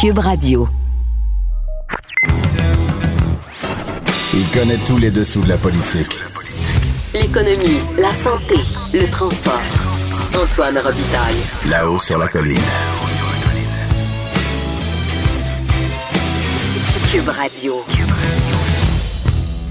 Cube Radio. Il connaît tous les dessous de la politique. L'économie, la santé, le transport. Antoine Robitaille. Là-haut sur la colline. Cube Radio.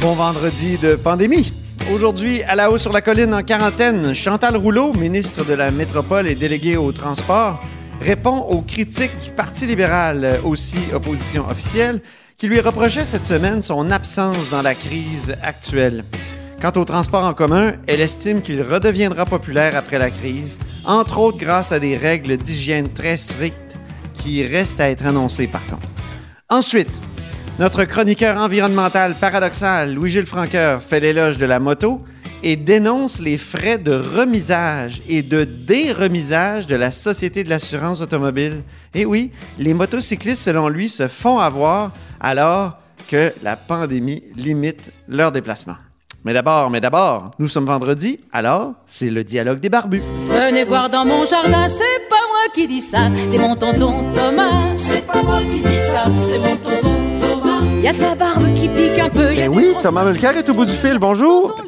Bon vendredi de pandémie. Aujourd'hui, à la haut sur la colline en quarantaine, Chantal Rouleau, ministre de la Métropole et déléguée au transport, répond aux critiques du Parti libéral, aussi opposition officielle, qui lui reprochait cette semaine son absence dans la crise actuelle. Quant au transport en commun, elle estime qu'il redeviendra populaire après la crise, entre autres grâce à des règles d'hygiène très strictes qui restent à être annoncées par contre. Ensuite, notre chroniqueur environnemental paradoxal, Louis-Gilles Franqueur, fait l'éloge de la moto et dénonce les frais de remisage et de déremisage de la Société de l'assurance automobile. Et oui, les motocyclistes, selon lui, se font avoir alors que la pandémie limite leur déplacement. Mais d'abord, mais d'abord, nous sommes vendredi, alors c'est le dialogue des barbus. Venez voir dans mon jardin, c'est pas moi qui dis ça, c'est mon tonton Thomas. C'est pas moi qui dis ça, c'est mon tonton a sa barbe qui pique un peu. Ben des oui, Thomas Mulcair est au bout du fil, bonjour.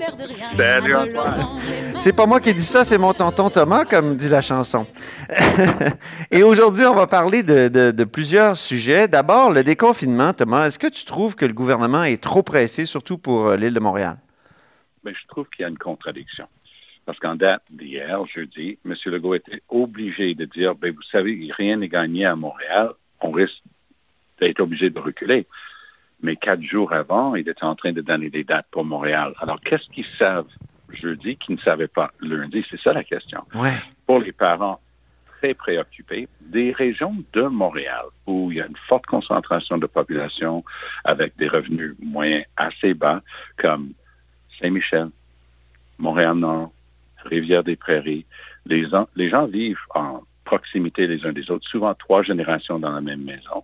Salut, Antoine. mains. C'est pas moi qui dis ça, c'est mon tonton Thomas, comme dit la chanson. Et aujourd'hui, on va parler de, de- de plusieurs sujets. D'abord, le déconfinement, Thomas. Est-ce que tu trouves que le gouvernement est trop pressé, surtout pour euh, l'île de Montréal? Mais je trouve qu'il y a une contradiction. Parce qu'en date d'hier, jeudi, M. Legault était obligé de dire, ben, vous savez, rien n'est gagné à Montréal, on risque d'être obligé de reculer. Mais quatre jours avant, il était en train de donner des dates pour Montréal. Alors, qu'est-ce qu'ils savent jeudi qu'ils ne savaient pas lundi? C'est ça la question. Ouais. pour les parents très préoccupés, des régions de Montréal où il y a une forte concentration de population avec des revenus moyens assez bas, comme Saint-Michel, Montréal-Nord, Rivière-des-Prairies. Les gens vivent en proximité les uns des autres, souvent trois générations dans la même maison,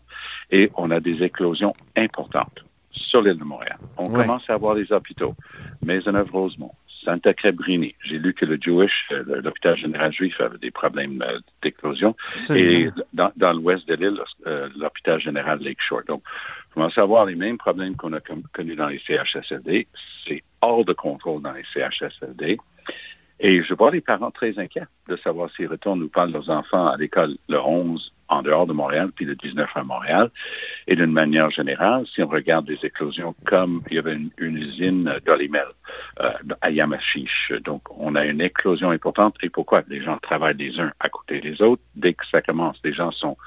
et on a des éclosions importantes sur l'île de Montréal. On Ouais. commence à avoir des hôpitaux. Maisonneuve-Rosemont, Santa Cabrini. J'ai lu que le Jewish, euh, l'hôpital général juif avait des problèmes euh, d'éclosion. Et dans, dans l'ouest de l'île, euh, l'hôpital général Lakeshore. Donc, on commence à avoir les mêmes problèmes qu'on a con- connus dans les CHSLD. C'est hors de contrôle dans les CHSLD. Et je vois les parents très inquiets de savoir s'ils retournent ou pas leurs enfants à l'école le 11 en dehors de Montréal, puis le 19 à Montréal. Et d'une manière générale, si on regarde des éclosions comme il y avait une, usine d'Olimel euh, à Yamachiche, donc on a une éclosion importante. Et pourquoi? Les gens travaillent les uns à côté des autres. Dès que ça commence, les gens sont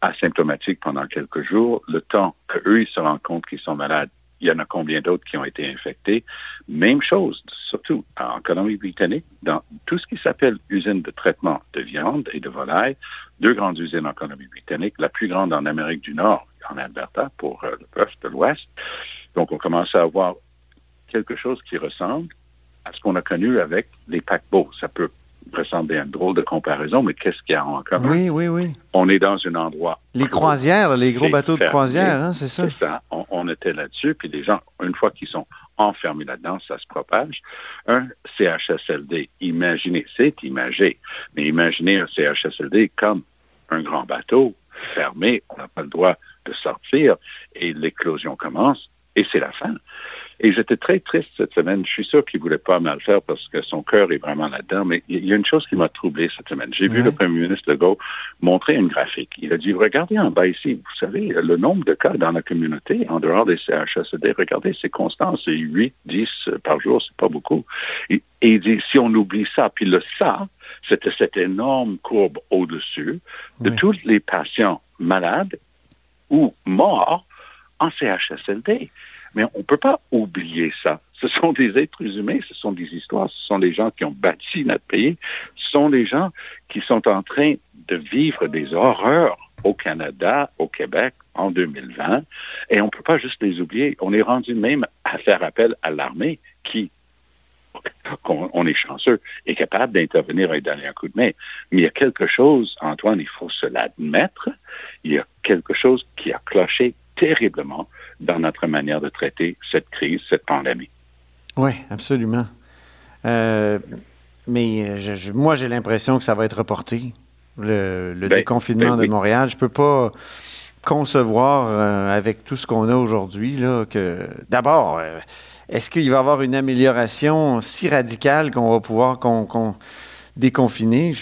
asymptomatiques pendant quelques jours. Le temps qu'eux, ils se rendent compte qu'ils sont malades, il y en a combien d'autres qui ont été infectés? Même chose, surtout en Colombie-Britannique, dans tout ce qui s'appelle usine de traitement de viande et de volaille, deux grandes usines en Colombie-Britannique, la plus grande en Amérique du Nord, en Alberta, pour euh, le bœuf de l'Ouest. Donc, on commence à avoir quelque chose qui ressemble à ce qu'on a connu avec les paquebots. Ça peut ressembler à une drôle de comparaison, mais qu'est-ce qu'il y a en commun? Oui, oui, oui. On est dans un endroit Les croisières, les gros bateaux de croisière, hein, c'est ça? C'est ça. On, on était là-dessus, puis les gens, une fois qu'ils sont enfermés là-dedans, ça se propage. Un CHSLD, imaginez, c'est imagé, mais imaginez un CHSLD comme un grand bateau fermé, on n'a pas le droit de sortir, et l'éclosion commence, et c'est la fin. Et j'étais très triste cette semaine. Je suis sûr qu'il voulait pas mal faire parce que son cœur est vraiment là-dedans. Mais il y a une chose qui m'a troublé cette semaine. J'ai vu le premier ministre Legault montrer une graphique. Il a dit, regardez en bas ici, vous savez, le nombre de cas dans la communauté, en dehors des CHSLD, regardez, c'est constant, c'est 8, 10 par jour, c'est pas beaucoup. Et, et il dit, si on oublie ça, puis le ça, c'était cette énorme courbe au-dessus de Oui. tous les patients malades ou morts en CHSLD. Mais on ne peut pas oublier ça. Ce sont des êtres humains, ce sont des histoires, ce sont des gens qui ont bâti notre pays, ce sont des gens qui sont en train de vivre des horreurs au Canada, au Québec, en 2020, et on ne peut pas juste les oublier. On est rendu même à faire appel à l'armée qui, on, est chanceux, est capable d'intervenir et donner un coup de main. Mais il y a quelque chose, Antoine, il faut se l'admettre, il y a quelque chose qui a cloché terriblement dans notre manière de traiter cette crise, cette pandémie. Oui, absolument. Euh, mais moi, j'ai l'impression que ça va être reporté, le, ben, déconfinement ben de Montréal. Je ne peux pas concevoir euh, avec tout ce qu'on a aujourd'hui que d'abord, euh, est-ce qu'il va y avoir une amélioration si radicale qu'on va pouvoir déconfiner?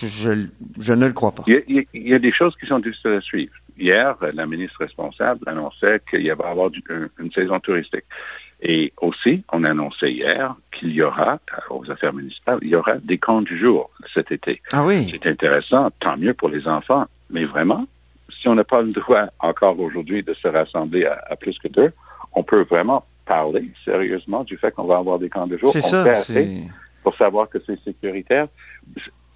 Je, ne le crois pas. Il y, a, des choses qui sont difficiles à suivre. Hier, la ministre responsable annonçait qu'il y va avoir une, saison touristique. Et aussi, on annonçait hier qu'il y aura, euh, aux affaires municipales, il y aura des camps du jour cet été. Ah oui. C'est intéressant, tant mieux pour les enfants. Mais vraiment, si on n'a pas le droit encore aujourd'hui de se rassembler à, plus que deux, on peut vraiment parler sérieusement du fait qu'on va avoir des camps de jour. C'est ça. pour savoir que c'est sécuritaire.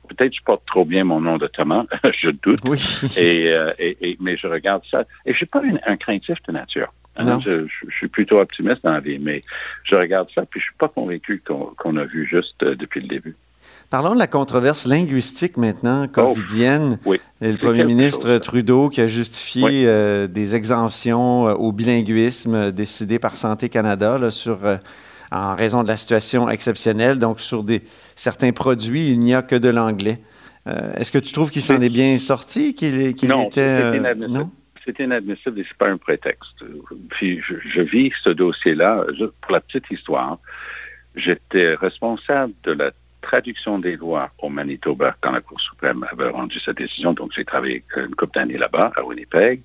Peut-être je porte trop bien mon nom de Thomas, je doute. Oui. Euh, et, mais je regarde ça. Et je suis pas un, craintif de nature. Hein. Je, suis plutôt optimiste dans la vie, mais je regarde ça, puis je ne suis pas convaincu qu'on a vu juste euh, depuis le début. Parlons de la controverse linguistique maintenant, oh, covidienne. oui. le premier ministre Trudeau qui a justifié euh, des exemptions au bilinguisme décidées par Santé Canada sur, en raison de la situation exceptionnelle. Donc, sur des, certains produits, il n'y a que de l'anglais. Est-ce que tu trouves qu'il s'en est bien sorti, qu'il était... non, c'est inadmissible et ce n'est pas un prétexte. Puis je, je vis ce dossier-là, pour la petite histoire, j'étais responsable de la traduction des lois au Manitoba quand la Cour suprême avait rendu sa décision. Donc, j'ai travaillé une couple d'années là-bas, à Winnipeg.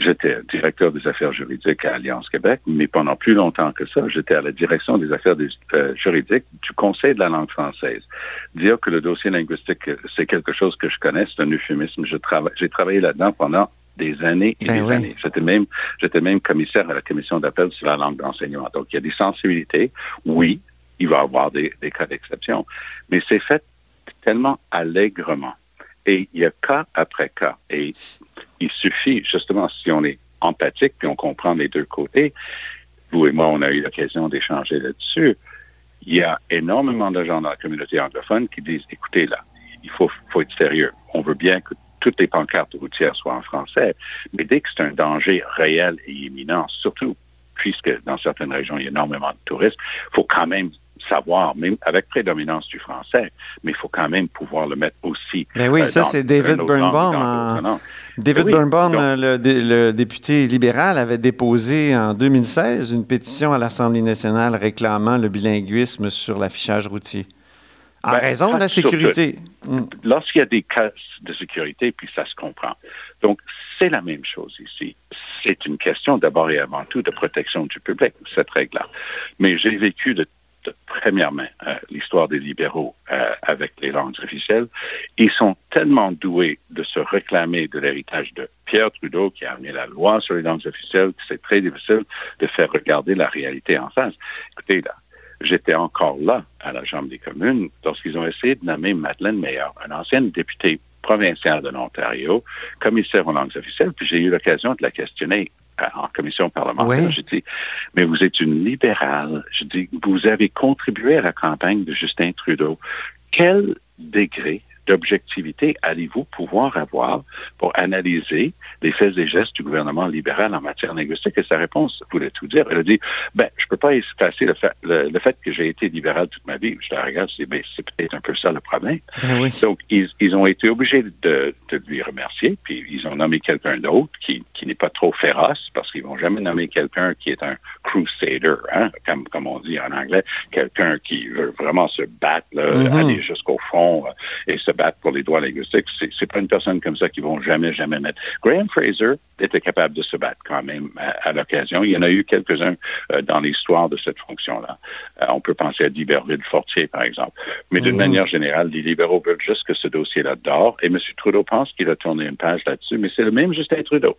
J'étais directeur des affaires juridiques à Alliance Québec, mais pendant plus longtemps que ça, j'étais à la direction des affaires euh, juridiques du Conseil de la langue française. Dire que le dossier linguistique, c'est quelque chose que je connais, c'est un euphémisme. J'ai travaillé là-dedans pendant des années et ben des années. J'étais même, j'étais même commissaire à la commission d'appel sur la langue d'enseignement. Donc, il y a des sensibilités. Oui, il va y avoir des, cas d'exception. Mais c'est fait tellement allègrement. Et il y a cas après cas. Et il suffit, justement, si on est empathique, puis on comprend les deux côtés, vous et moi, on a eu l'occasion d'échanger là-dessus, il y a énormément de gens dans la communauté anglophone qui disent, écoutez, là, il faut, faut être sérieux. On veut bien que toutes les pancartes routières soient en français, mais dès que c'est un danger réel et imminent, surtout puisque dans certaines régions, il y a énormément de touristes, il faut quand même savoir, même avec prédominance du français, mais il faut quand même pouvoir le mettre aussi. Ben oui, euh, ça c'est David Birnbaum. David ben Birnbaum, le, député libéral, avait déposé en 2016 une pétition à l'Assemblée nationale réclamant le bilinguisme sur l'affichage routier. En ben, raison de la sécurité. Mm. Lorsqu'il y a des cas de sécurité, puis ça se comprend. Donc, c'est la même chose ici. C'est une question d'abord et avant tout de protection du public, cette règle-là. Mais j'ai vécu de de première main euh, l'histoire des libéraux euh, avec les langues officielles. Ils sont tellement doués de se réclamer de l'héritage de Pierre Trudeau qui a amené la loi sur les langues officielles que c'est très difficile de faire regarder la réalité en face. Écoutez, là, j'étais encore là à la Chambre des communes lorsqu'ils ont essayé de nommer Madeleine Meyer, une ancienne députée provinciale de l'Ontario, commissaire aux langues officielles, puis j'ai eu l'occasion de la questionner en commission parlementaire. J'ai dit, mais vous êtes une libérale. Je dis, vous avez contribué à la campagne de Justin Trudeau. Quel degré d'objectivité allez-vous pouvoir avoir pour analyser les faits et gestes du gouvernement libéral en matière linguistique? Et sa réponse voulait tout dire? Elle a dit, ben, je ne peux pas effacer le fait, le, fait, que j'ai été libéral toute ma vie. Je la regarde, c'est ben, peut-être un peu ça le problème. Ben Donc, ils, ont été obligés de, lui remercier, puis ils ont nommé quelqu'un d'autre qui, n'est pas trop féroce, parce qu'ils vont jamais nommer quelqu'un qui est un crusader, hein, comme, comme on dit en anglais, quelqu'un qui veut vraiment se battre, mm-hmm. aller jusqu'au fond euh, et se pour les droits linguistiques. C'est, c'est pas une personne comme ça qui vont jamais, jamais mettre. Graham Fraser était capable de se battre quand même à, l'occasion. Il y en a eu quelques-uns euh, dans l'histoire de cette fonction-là. Euh, on peut penser à D'Iberville-Fortier, par exemple. Mais d'une mhm. manière générale, les libéraux veulent juste que ce dossier-là dort. Et M. Trudeau pense qu'il a tourné une page là-dessus, mais c'est le même Justin Trudeau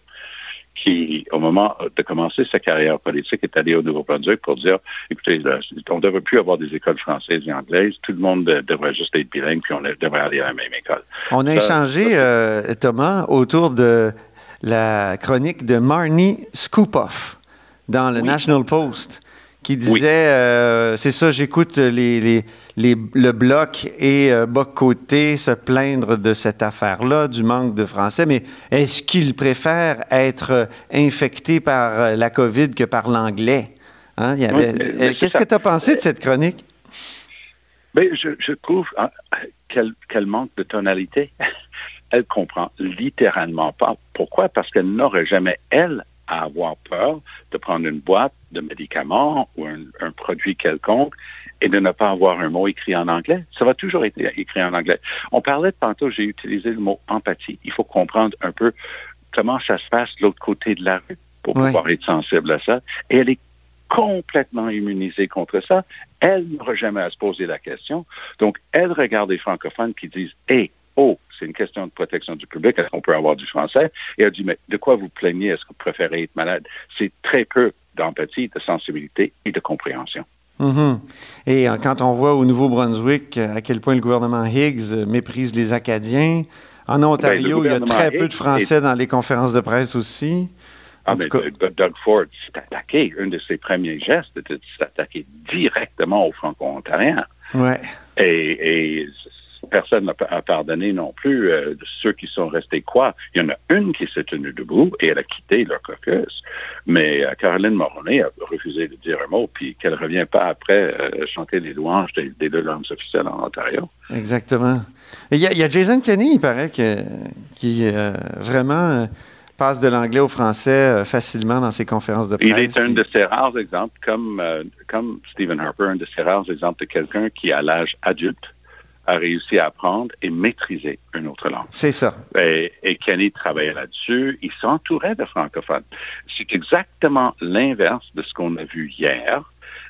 qui, au moment de commencer sa carrière politique, est allé au Nouveau-Brunswick pour dire, écoutez, on ne devrait plus avoir des écoles françaises et anglaises, tout le monde devrait juste être bilingue, puis on devrait aller à la même école. On a échangé, euh, Thomas, autour de la chronique de Marnie Scoopoff dans le National Post qui disait, euh, c'est ça, j'écoute les, le bloc et euh, Côté se plaindre de cette affaire-là, du manque de français, mais est-ce qu'ils préfèrent être infectés par euh, la COVID que par l'anglais? Hein? Euh, qu'est-ce que tu as pensé de cette chronique? Mais je, trouve hein, qu'elle manque de tonalité. elle comprend littéralement pas. Pourquoi? Parce qu'elle n'aurait jamais, elle, à avoir peur de prendre une boîte de médicaments ou un, produit quelconque et de ne pas avoir un mot écrit en anglais. Ça va toujours être écrit en anglais. On parlait de tantôt, j'ai utilisé le mot empathie. Il faut comprendre un peu comment ça se passe de l'autre côté de la rue pour pouvoir être sensible à ça. Et elle est complètement immunisée contre ça. Elle n'aura jamais à se poser la question. Donc, elle regarde les francophones qui disent, hé, oh, c'est une question de protection du public, est-ce qu'on peut avoir du français? Et elle dit, mais de quoi vous plaignez? Est-ce que vous préférez être malade? C'est très peu d'empathie, de sensibilité et de compréhension. Mm-hmm. Et euh, quand on voit au Nouveau-Brunswick euh, à quel point le gouvernement Higgs euh, méprise les Acadiens, en ben, Ontario, il y a très peu de Français dans les conférences de presse aussi. Ah, mais Doug Ford s'est attaqué. Un de ses premiers gestes était de s'attaquer directement aux Franco-Ontariens. Ouais. Et, et personne n'a pardonné non plus euh, de ceux qui sont restés quoi. Il y en a une qui s'est tenue debout et elle a quitté leur caucus. Mais euh, Caroline Moroney a refusé de dire un mot, puis qu'elle ne revient pas après euh, chanter les louanges des, deux langues officielles en Ontario. Exactement. Il y, a Jason Kenney, il paraît, que, qui vraiment passe de l'anglais au français facilement dans ses conférences de presse. Il est un de ces rares exemples, comme, comme Stephen Harper, un de ces rares exemples de quelqu'un qui, à l'âge adulte, a réussi à apprendre et maîtriser une autre langue. C'est ça. Et, Kenny travaillait là-dessus. Il s'entourait de francophones. C'est exactement l'inverse de ce qu'on a vu hier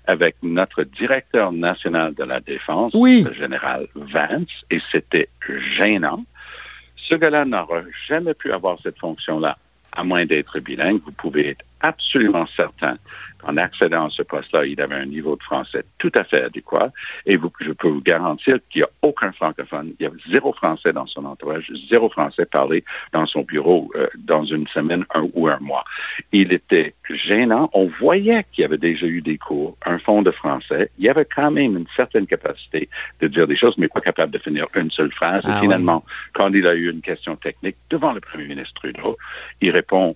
avec notre directeur national de la défense, le général Vance, et c'était gênant. Ce gars-là n'aura jamais pu avoir cette fonction-là, à moins d'être bilingue. Vous pouvez être absolument certain en accédant à ce poste-là, il avait un niveau de français tout à fait adéquat. Et je peux vous garantir qu'il n'y a aucun francophone. Il y a zéro français dans son entourage, zéro français parlé dans son bureau euh, dans une semaine un, ou un mois. Il était gênant. On voyait qu'il y avait déjà eu des cours, un fond de français. Il y avait quand même une certaine capacité de dire des choses, mais pas capable de finir une seule phrase. et ah finalement, quand il a eu une question technique devant le premier ministre Trudeau, il répond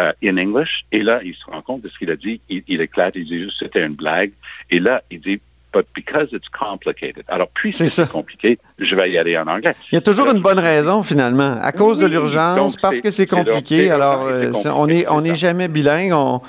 euh, in English. Et là, il se rend compte de ce qu'il a dit. Il, éclate, il dit juste c'était une blague. Et là, il dit But because it's complicated. Alors, puisque c'est compliqué, je vais y aller en anglais. Il y a toujours une bonne raison, finalement. À cause de l'urgence, parce que c'est compliqué. Alors, euh, on n'est on est jamais bilingue. On,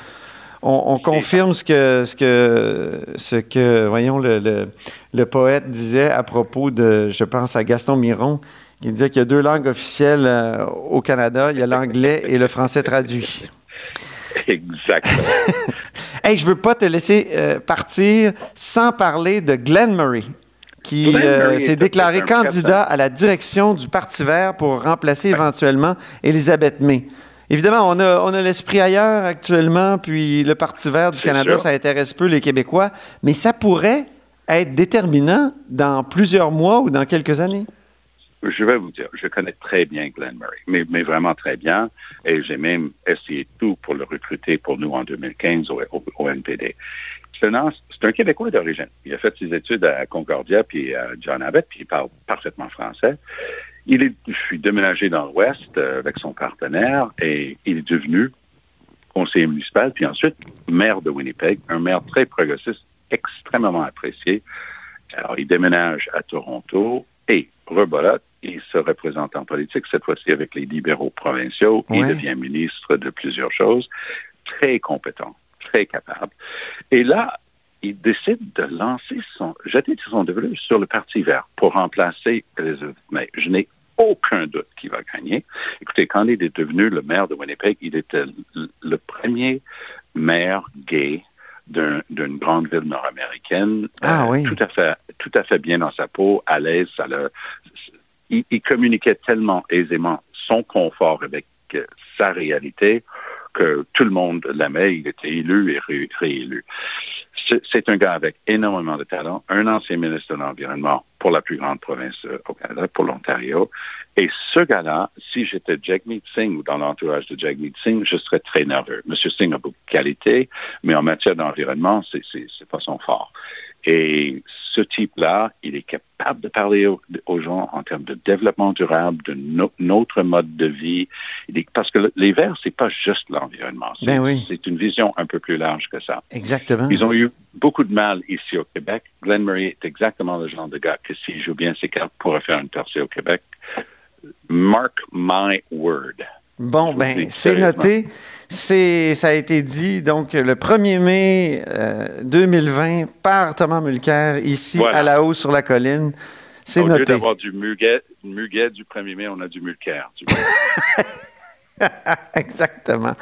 on, confirme ce que, ce que, ce que voyons, le, le, le, poète disait à propos de, je pense à Gaston Miron, il disait qu'il y a deux langues officielles euh, au Canada. Il y a l'anglais et le français traduit. Exactement. hey, je veux pas te laisser euh, partir sans parler de Glenn Murray, qui euh, s'est déclaré candidat à la direction du Parti vert pour remplacer éventuellement Elisabeth May. Évidemment, on a, on a l'esprit ailleurs actuellement, puis le Parti vert du Canada, ça intéresse peu les Québécois, mais ça pourrait être déterminant dans plusieurs mois ou dans quelques années. Je vais vous dire, je connais très bien Glenn Murray, mais, vraiment très bien, et j'ai même essayé tout pour le recruter pour nous en 2015 au, NPD. C'est un, un, Québécois d'origine. Il a fait ses études à Concordia puis à John Abbott, puis il parle parfaitement français. Il est, je suis déménagé dans l'Ouest euh, avec son partenaire et il est devenu conseiller municipal, puis ensuite maire de Winnipeg, un maire très progressiste, extrêmement apprécié. Alors, il déménage à Toronto et rebolote il se représente en politique, cette fois-ci avec les libéraux provinciaux. Il devient ministre de plusieurs choses. Très compétent, très capable. Et là, il décide de lancer son, jeter son développement sur le Parti vert pour remplacer Elizabeth May. Je n'ai aucun doute qu'il va gagner. Écoutez, quand il est devenu le maire de Winnipeg, il était le premier maire gay d'une grande ville nord-américaine, ah, oui. tout à fait, tout à fait bien dans sa peau, à l'aise. Ça le, il, communiquait tellement aisément son confort avec euh, sa réalité que tout le monde l'aimait. Il était élu et réélu. C'est un gars avec énormément de talent, un ancien ministre de l'Environnement pour la plus grande province euh, au Canada, pour l'Ontario. Et ce gars-là, si j'étais Jagmeet Singh ou dans l'entourage de Jagmeet Singh, je serais très nerveux. Monsieur Singh a beaucoup de qualité, mais en matière d'environnement, c'est pas son fort. Et ce type-là, il est capable de parler aux, gens en termes de développement durable, de notre mode de vie. parce que les Verts, c'est pas juste l'environnement. Ben c'est une vision un peu plus large que ça. Exactement. Ils ont eu beaucoup de mal ici au Québec. Glenn Murray est exactement le genre de gars que s'il joue bien ses cartes pourrait faire une percée au Québec. Mark my word. Bon, ben, c'est noté. C'est, ça a été dit, donc, le 1er mai 2020 euh, par Thomas Mulcair, ici à la hausse sur la colline. C'est noté. Au lieu d'avoir du muguet, muguet, du 1er mai, on a du Mulcair. Exactement.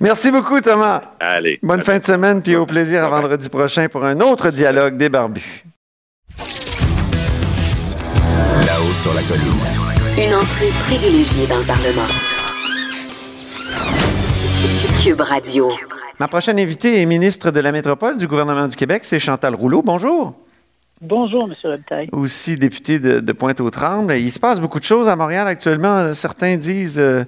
Merci beaucoup, Thomas. Allez. Bonne fin de semaine, puis au plaisir à vendredi prochain pour un autre dialogue des barbus. Là-haut sur la colline. Une entrée privilégiée dans le Parlement. Cube Radio. Ma prochaine invitée est ministre de la Métropole du gouvernement du Québec, c'est Chantal Rouleau. Bonjour. Bonjour, M. Robitaille. Aussi député de, Pointe-aux-Trembles. Il se passe beaucoup de choses à Montréal actuellement. Certains disent euh,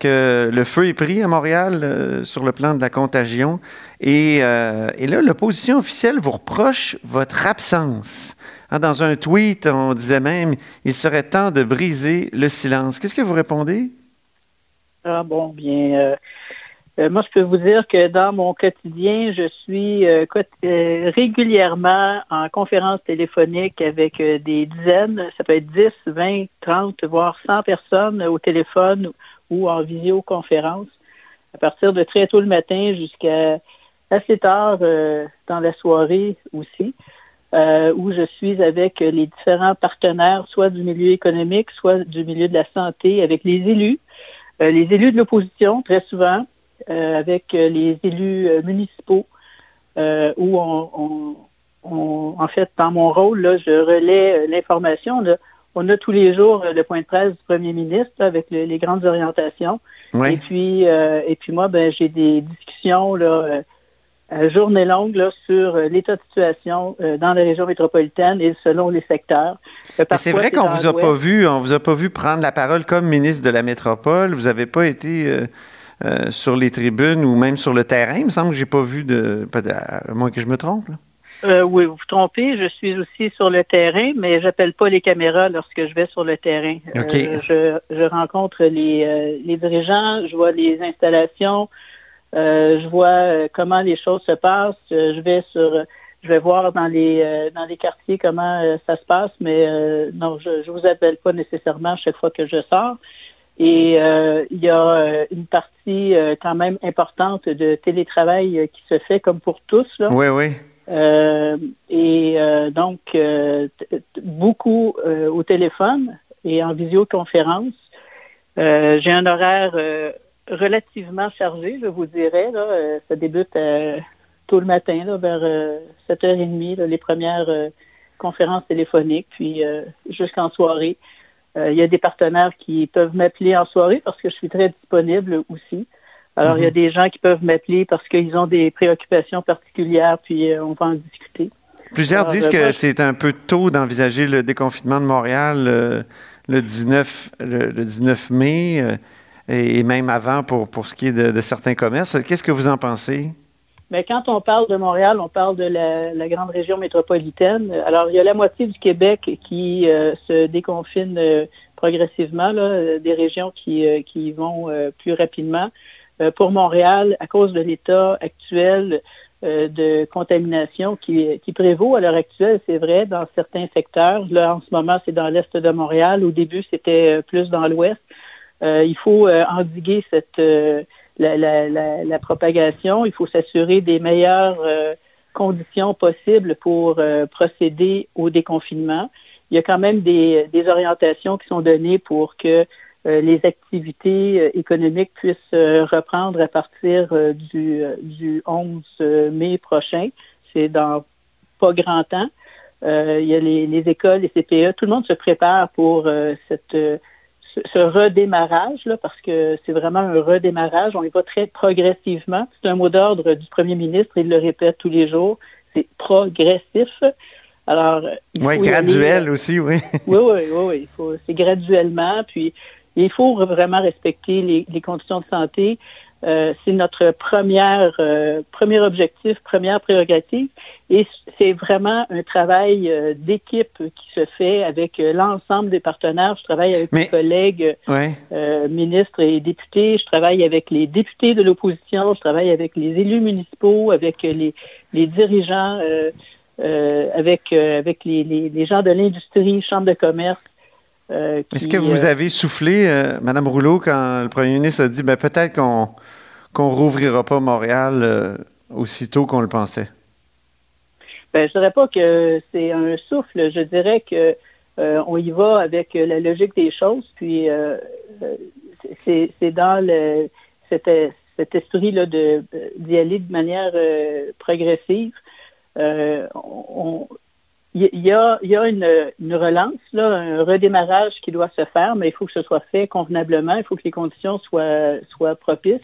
que le feu est pris à Montréal euh, sur le plan de la contagion. Et, euh, et là, l'opposition officielle vous reproche votre absence. Hein, dans un tweet, on disait même, il serait temps de briser le silence. Qu'est-ce que vous répondez? Ah bon, bien, euh, moi je peux vous dire que dans mon quotidien, je suis euh, régulièrement en conférence téléphonique avec des dizaines, ça peut être 10, 20, 30, voire 100 personnes au téléphone ou en visioconférence, à partir de très tôt le matin jusqu'à assez tard dans la soirée aussi. où je suis avec les différents partenaires, soit du milieu économique, soit du milieu de la santé, avec les élus, euh, les élus de l'opposition, très souvent, euh, avec euh, les élus municipaux, où on, en fait, dans mon rôle, là, je relais l'information. On a tous les jours le point de presse du premier ministre avec les grandes orientations. Et puis, et puis moi, ben, j'ai des discussions là, journée longue là, sur l'état de situation dans la région métropolitaine et selon les secteurs. C'est vrai qu'on vous a pas vu, on vous a pas vu prendre la parole comme ministre de la métropole. Vous n'avez pas été euh, euh, sur les tribunes ou même sur le terrain. Il me semble que j'ai pas vu de, à moins que je me trompe. Euh, oui, vous vous trompez. Je suis aussi sur le terrain, mais j'appelle pas les caméras lorsque je vais sur le terrain. je, rencontre les, les, dirigeants, je vois les installations, je vois comment les choses se passent. Je vais sur je vais voir dans les euh, dans les quartiers comment euh, ça se passe, mais euh, non, je ne vous appelle pas nécessairement chaque fois que je sors. Et il y a une partie quand même importante de télétravail qui se fait comme pour tous. Là. Oui, oui. et donc, beaucoup au téléphone et en visioconférence. J'ai un horaire relativement chargé, je vous dirais. Là. ça débute tôt le matin, vers 7h30, euh, les premières euh, conférences téléphoniques, puis euh, jusqu'en soirée. Il y a des partenaires qui peuvent m'appeler en soirée parce que je suis très disponible aussi. Alors, il y a mhm. des gens qui peuvent m'appeler parce qu'ils ont des préoccupations particulières, puis on va en discuter. Plusieurs disent que c'est un peu tôt d'envisager le déconfinement de Montréal le, 19, le, 19 mai et, même avant pour, pour ce qui est de certains commerces. Qu'est-ce que vous en pensez? Mais quand on parle de Montréal, on parle de la, grande région métropolitaine. Alors, il y a la moitié du Québec qui euh, se déconfine euh, progressivement, là, des régions qui, euh, qui vont plus rapidement. pour Montréal, à cause de l'état actuel de contamination qui, qui prévaut à l'heure actuelle, c'est vrai, dans certains secteurs. Là, en ce moment, c'est dans l'est de Montréal. Au début, c'était plus dans l'ouest. il faut endiguer cette la, propagation. Il faut s'assurer des meilleures euh, conditions possibles pour euh, procéder au déconfinement. Il y a quand même des, orientations qui sont données pour que euh, les activités économiques puissent reprendre à partir du, du 11 mai prochain. C'est dans pas grand temps. il y a les, écoles, les CPE, tout le monde se prépare pour cette ce redémarrage, là, parce que c'est vraiment un redémarrage. On y va très progressivement. C'est un mot d'ordre du premier ministre, il le répète tous les jours. C'est progressif. Alors, oui, graduel euh, aussi, oui. oui, oui, oui, oui. C'est graduellement. Puis, il faut vraiment respecter les conditions de santé. Euh, c'est notre première, euh, premier objectif, première prérogative. Et c'est vraiment un travail euh, d'équipe qui se fait avec l'ensemble des partenaires. Je travaille avec mes collègues ministres et députés. Je travaille avec les députés de l'opposition. Je travaille avec les élus municipaux, avec les, dirigeants, avec, avec les, gens de l'industrie, chambre de commerce. Est-ce que vous avez soufflé, Madame Rouleau, quand le premier ministre a dit ben, peut-être qu'on qu'on rouvrira pas Montréal euh, aussitôt qu'on le pensait? Ben, je dirais pas que c'est un souffle. Je dirais que euh, on y va avec la logique des choses. Puis euh, c'est dans cet, esprit là d'y aller de manière progressive. il y, a, une, une, relance, là, un redémarrage qui doit se faire, mais il faut que ce soit fait convenablement, il faut que les conditions soient, soient propices.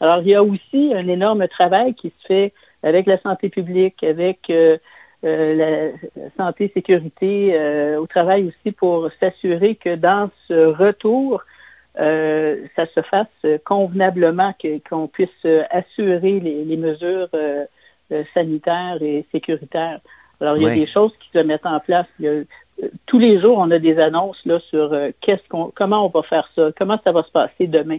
Alors, il y a aussi un énorme travail qui se fait avec la santé publique, avec euh, euh, la santé sécurité, euh, au travail aussi pour s'assurer que dans ce retour, ça se fasse convenablement, qu'on puisse assurer les, mesures sanitaires et sécuritaires. Alors, il y a des choses qui se mettent en place. tous les jours, on a des annonces là, sur qu'est-ce qu'on, comment on va faire ça, comment ça va se passer demain.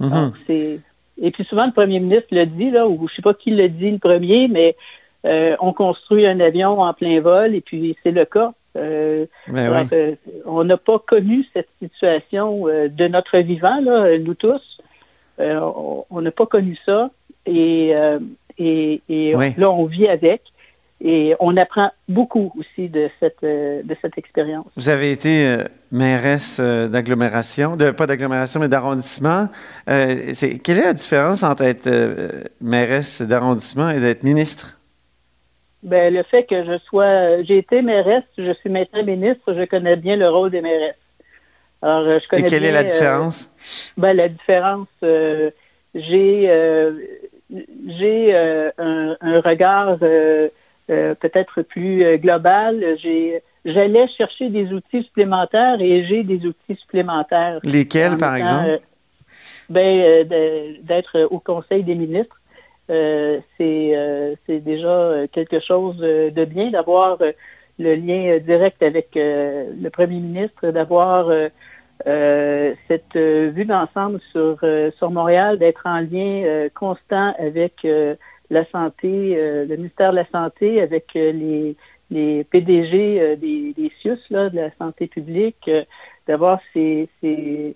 Mm-hmm. Et puis souvent, le premier ministre le dit, là, ou je ne sais pas qui le dit le premier, mais euh, on construit un avion en plein vol, et puis c'est le cas. Euh, ben euh, on n'a pas connu cette situation de notre vivant, là, nous tous. on n'a pas connu ça. Et, et, là, on vit avec. Et on apprend beaucoup aussi de cette, euh, de cette expérience. Vous avez été euh, mairesse euh, d'agglomération, de, pas d'agglomération, mais d'arrondissement. quelle est la différence entre être mairesse d'arrondissement et d'être ministre? Ben, le fait que je sois, j'ai été mairesse, je suis maintenant ministre, je connais bien le rôle des mairesses. Alors, je connais et quelle est la différence? Ben, la différence, j'ai, j'ai un, un, regard euh, peut-être plus euh, global, j'allais chercher des outils supplémentaires et j'ai des outils supplémentaires. Lesquels, par exemple? Euh, ben, d'être au Conseil des ministres. c'est déjà quelque chose de bien d'avoir le lien direct avec le premier ministre, d'avoir cette vue d'ensemble sur, sur Montréal, d'être en lien constant avec la santé, euh, le ministère de la Santé avec euh, les, les PDG euh, des, des CIUS, là, de la santé publique, d'avoir ces, ces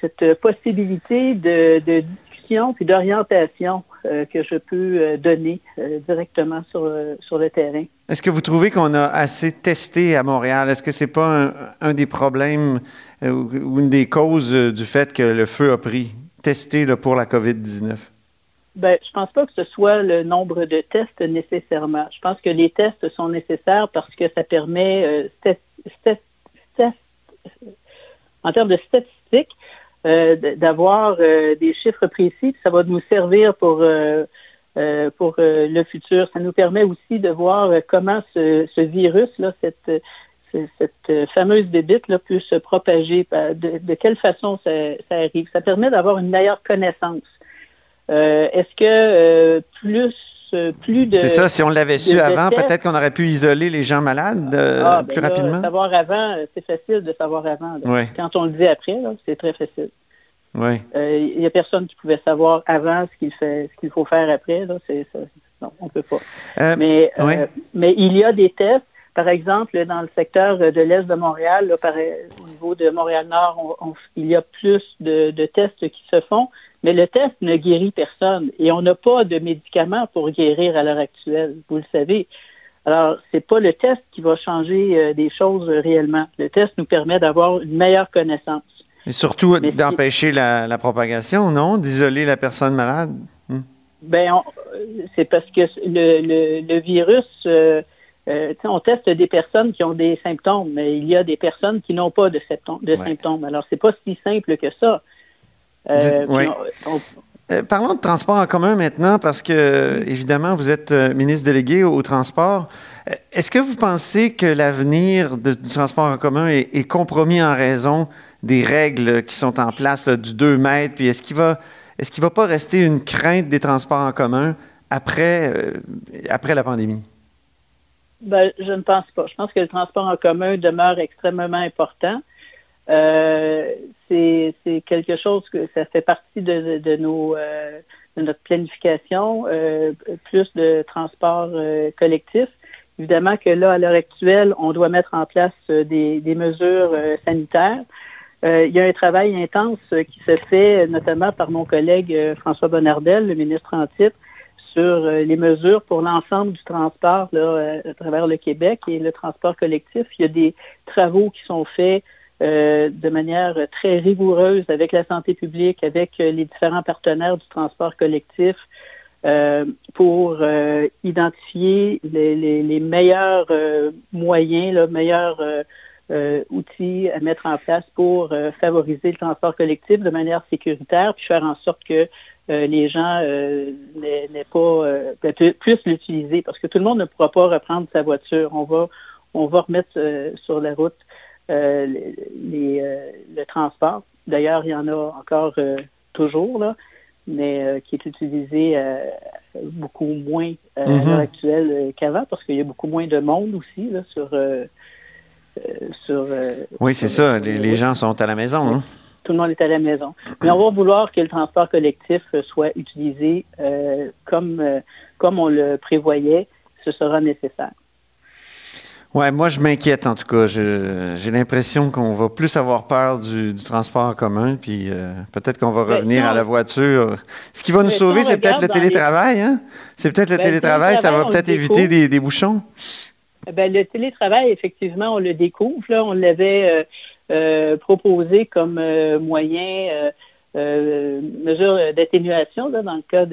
cette possibilité de, de discussion puis d'orientation que je peux donner directement sur, sur le terrain. Est-ce que vous trouvez qu'on a assez testé à Montréal? Est-ce que c'est pas un, des problèmes ou une des causes du fait que le feu a pris, testé pour la COVID-19? Ben, je pense pas que ce soit le nombre de tests nécessairement. Je pense que les tests sont nécessaires parce que ça permet, euh, en termes de statistiques, euh, d'avoir euh, des chiffres précis. Ça va nous servir pour, pour le futur. Ça nous permet aussi de voir comment ce, virus, là, cette, fameuse bébite là, peut se propager, de, quelle façon ça arrive. Ça permet d'avoir une meilleure connaissance. Euh, est-ce que euh, plus euh, plus de. C'est ça, si on l'avait su avant, peut-être qu'on aurait pu isoler les gens malades ah, ben plus rapidement. savoir avant, c'est facile de savoir avant. Quand on le dit après, c'est très facile. Il n'y a personne qui pouvait savoir avant ce qu'il fait, ce qu'il faut faire après. Là. non, on ne peut pas. mais, mais il y a des tests. Par exemple, dans le secteur de l'Est de Montréal, au niveau de Montréal-Nord, il y a plus de, de tests qui se font, mais le test ne guérit personne et on n'a pas de médicaments pour guérir à l'heure actuelle, vous le savez. Alors, ce n'est pas le test qui va changer euh, des choses réellement. Le test nous permet d'avoir une meilleure connaissance. Et surtout d'empêcher la, propagation, non? D'isoler la personne malade? Hmm. Ben, c'est parce que le, virus, euh, on teste des personnes qui ont des symptômes, mais il y a des personnes qui n'ont pas de, symptômes. De symptômes. Alors, c'est pas si simple que ça. Parlons de transport en commun maintenant, parce que, évidemment, vous êtes ministre délégué au, transport. Est-ce que vous pensez que l'avenir du transport en commun est, compromis en raison des règles qui sont en place du 2 mètres? Puis est-ce qu'il va, est-ce qu'il va pas rester une crainte des transports en commun après, euh, après la pandémie? Ben, je ne pense pas. Je pense que le transport en commun demeure extrêmement important. Euh, c'est quelque chose que ça fait partie de, nos, euh, de notre planification, plus de transport collectif. Évidemment que là, à l'heure actuelle, on doit mettre en place des, des mesures sanitaires. il y a un travail intense qui se fait notamment par mon collègue François Bonnardel, le ministre en titre, sur euh, les mesures pour l'ensemble du transport euh, à travers le Québec et le transport collectif. Il y a des travaux qui sont faits euh, de manière très rigoureuse avec la santé publique, avec les différents partenaires du transport collectif pour identifier les, meilleurs moyens, les meilleurs outils à mettre en place pour favoriser le transport collectif de manière sécuritaire, puis faire en sorte que euh, les gens euh, pas euh, ben, plus l'utiliser parce que tout le monde ne pourra pas reprendre sa voiture. On va, on va remettre sur la route le transport. D'ailleurs, il y en a encore toujours, là, mais qui est utilisé beaucoup moins à l'heure mm-hmm. actuelle qu'avant parce qu'il y a beaucoup moins de monde aussi là, sur... sur oui, c'est ça. Les, gens sont à la maison. Hein? tout le monde est à la maison. Mais on va vouloir que le transport collectif soit utilisé euh, comme, euh, comme on le prévoyait. Ce sera nécessaire. Oui, moi je m'inquiète en tout cas. J'ai l'impression qu'on va plus avoir peur du, transport en commun, puis euh, peut-être qu'on va ben, revenir à la voiture. Ce qui va nous sauver, c'est peut-être le télétravail. Hein? C'est peut-être le ben, télétravail, ça va peut-être éviter des, bouchons. Ben, le télétravail, effectivement, on le découvre. Là, on l'avait euh, proposé comme euh, moyen, euh, mesure d'atténuation dans le cas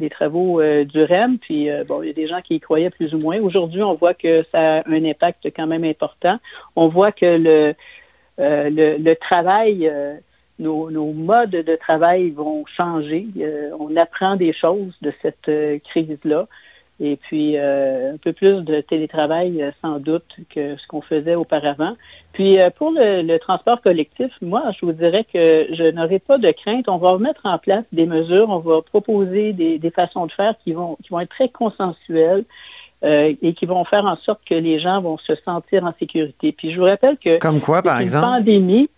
des travaux du REM. Puis, bon, il y a des gens qui y croyaient plus ou moins. Aujourd'hui, on voit que ça a un impact quand même important. On voit que le, le, travail, nos, modes de travail vont changer. on apprend des choses de cette crise-là et puis euh, un peu plus de télétravail euh, sans doute que ce qu'on faisait auparavant. Puis euh, pour le, transport collectif, moi, je vous dirais que je n'aurai pas de crainte. On va mettre en place des mesures, on va proposer des, façons de faire qui vont, qui vont être très consensuelles. et qui vont faire en sorte que les gens vont se sentir en sécurité. Puis je vous rappelle que comme quoi par exemple? pandémie,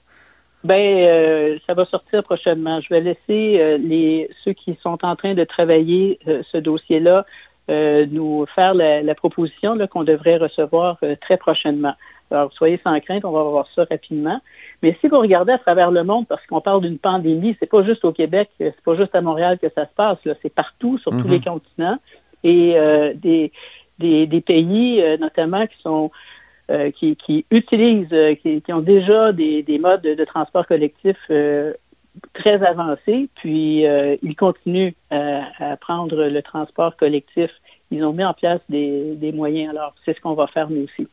ben ça va sortir prochainement. Je vais laisser les ceux qui sont en train de travailler ce dossier-là euh, nous faire la, proposition qu'on devrait recevoir euh, très prochainement. Alors, soyez sans crainte, on va voir ça rapidement. Mais si vous regardez à travers le monde, parce qu'on parle d'une pandémie, c'est pas juste au Québec, c'est pas juste à Montréal que ça se passe, c'est partout, sur tous les mhm. continents. Et euh, des, des, pays, notamment, qui sont qui, utilisent, qui, ont déjà des, modes de, transport collectif très avancé, puis euh, ils continuent à, prendre le transport collectif. Ils ont mis en place des, moyens. Alors, c'est ce qu'on va faire nous aussi.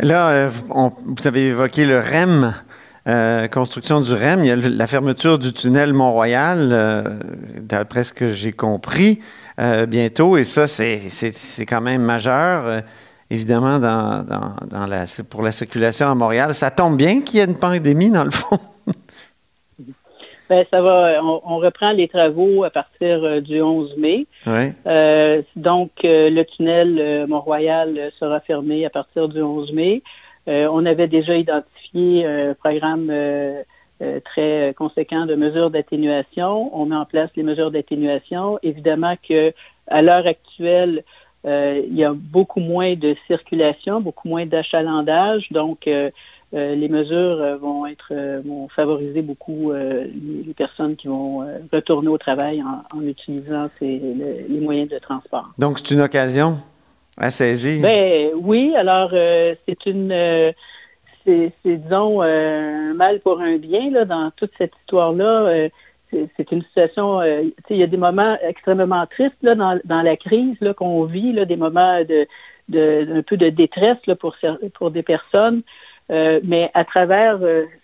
Là, euh, vous avez évoqué le REM. Euh, construction du REM, il y a la fermeture du tunnel Mont-Royal, d'après ce que j'ai compris, bientôt, et ça, c'est quand même majeur, évidemment, dans, dans, la, pour la circulation à Montréal. Ça tombe bien qu'il y ait une pandémie, dans le fond. Ben, ça va, on, reprend les travaux à partir euh, du 11 mai. Euh, donc, euh, le tunnel Mont-Royal sera fermé à partir du 11 mai. on avait déjà identifié un programme très conséquent de mesures d'atténuation. On met en place les mesures d'atténuation. Évidemment que à l'heure actuelle, il y a beaucoup moins de circulation, beaucoup moins d'achalandage. Donc, euh, les mesures euh, vont être euh, vont favoriser beaucoup les, personnes qui vont retourner au travail en, utilisant les moyens de transport. Donc c'est une occasion à saisir. Ben oui, alors c'est une c'est disons un mal pour un bien là dans toute cette histoire là. c'est une situation, il y a des moments extrêmement tristes là, dans, la crise qu'on vit, là, des moments de, un peu de détresse pour, pour des personnes. Mais à travers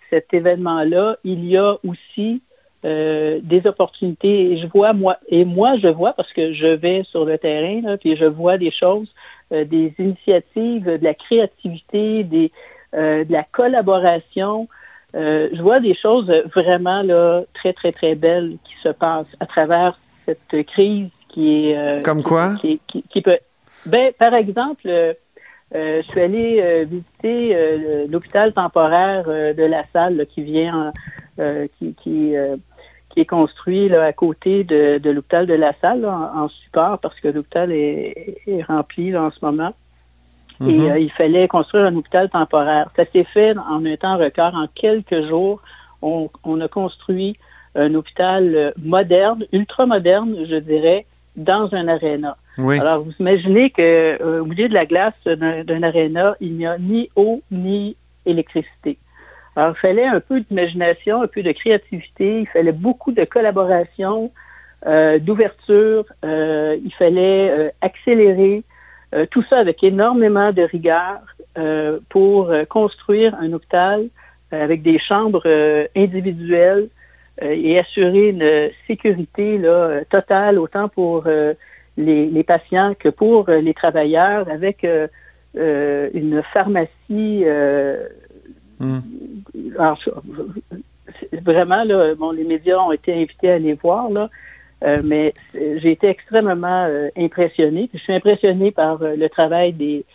cet événement-là, il y a aussi des opportunités. Et je vois, moi, et moi, je vois, parce que je vais sur le terrain, là, puis je vois des choses, des initiatives, de la créativité, des, de la collaboration. Euh, je vois des choses vraiment là, très, très, très belles qui se passent à travers cette crise qui est... Euh, Comme quoi? Qui, peut... Ben, par exemple, euh, je suis allée visiter l'hôpital temporaire de la salle qui vient, qui, qui, qui, est construit là, à côté de, l'hôpital de la salle en, support parce que l'hôpital est, est, rempli en ce moment. Et mhm. euh, il fallait construire un hôpital temporaire. Ça s'est fait en un temps record. En quelques jours, on, a construit un hôpital euh, moderne, ultra moderne, je dirais, dans un aréna. Alors, vous imaginez qu'au euh, milieu de la glace d'un aréna, il n'y a ni eau ni électricité. Alors, il fallait un peu d'imagination, un peu de créativité, il fallait beaucoup de collaboration, d'ouverture, il fallait accélérer, euh, tout ça avec énormément de rigueur euh, pour euh, construire un hôpital avec des chambres individuelles et assurer une sécurité là, totale autant pour les, patients que pour les travailleurs avec une pharmacie. Hmm. vraiment, là, bon, les médias ont été invités à aller voir, là, euh, mais j'ai été extrêmement euh, impressionnée. Je suis impressionnée par euh, le travail des,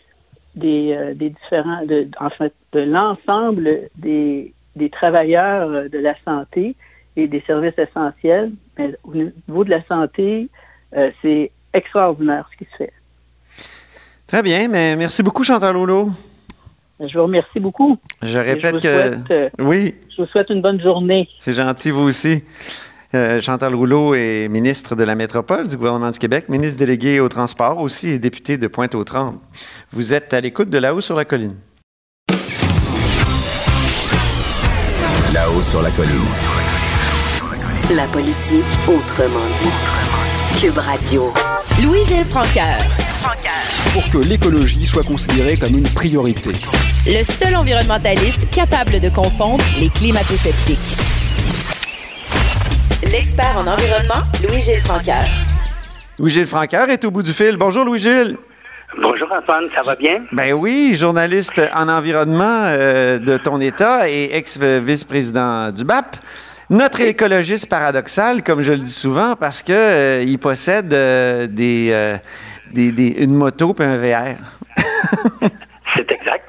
des, différents, de, en fait, de l'ensemble des, des, travailleurs de la santé et des services essentiels. Mais au niveau de la santé, c'est extraordinaire ce qui se fait. Très bien, mais merci beaucoup, Chantal Rouleau. Je vous remercie beaucoup. Je répète que. oui. Je vous souhaite une bonne journée. C'est gentil, vous aussi. Euh, Chantal Rouleau est ministre de la Métropole du gouvernement du Québec, ministre délégué au transport aussi et député de Pointe-aux-Trembles. Vous êtes à l'écoute de là-haut sur la colline. Là-haut sur la colline. La politique autrement dit. Cube Radio. Louis-Gilles Francaire. Pour que l'écologie soit considérée comme une priorité. Le seul environnementaliste capable de confondre les climato-sceptiques. L'expert en environnement, Louis-Gilles Francaire. Louis-Gilles Francaire est au bout du fil. Bonjour Louis-Gilles. Bonjour Antoine, ça va bien? Ben oui, journaliste en environnement euh, de ton État et ex-vice-président du BAP. Notre écologiste paradoxal, comme je le dis souvent, parce qu'il euh, possède euh, des, une moto et un VR. C'est exact.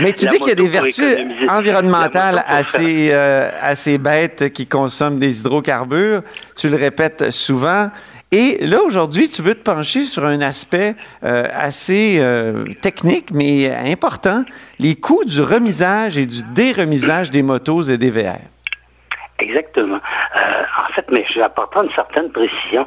Mais tu dis qu'il y a des vertus environnementales assez, euh, assez bêtes qui consomment des hydrocarbures. Tu le répètes souvent. Et là, aujourd'hui, tu veux te pencher sur un aspect euh, assez euh, technique, mais important, les coûts du remisage et du déremisage des motos et des VR. Exactement. en fait, mais je vais apporter une certaine précision.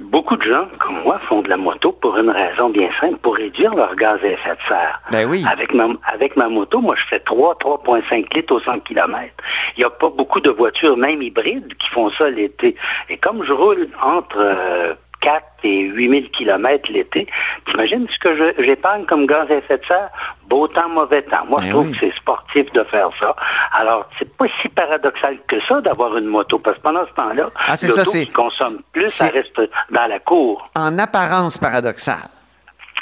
Beaucoup de gens, comme moi, font de la moto pour une raison bien simple, pour réduire leur gaz à effet de serre. Ben oui. Avec ma, avec ma moto, moi, je fais 3, 3,5 litres au 100 km. Il n'y a pas beaucoup de voitures, même hybrides, qui font ça l'été. Et comme je roule entre euh, 4 et 8000 km l'été. T'imagines ce que j'épargne comme gaz à effet de serre? Beau temps, mauvais temps. Moi, je ben trouve que c'est sportif de faire ça. Alors, c'est pas si paradoxal que ça d'avoir une moto, parce que pendant ce temps-là, ah, l'auto qui consomme plus, ça reste dans la cour. En apparence paradoxal.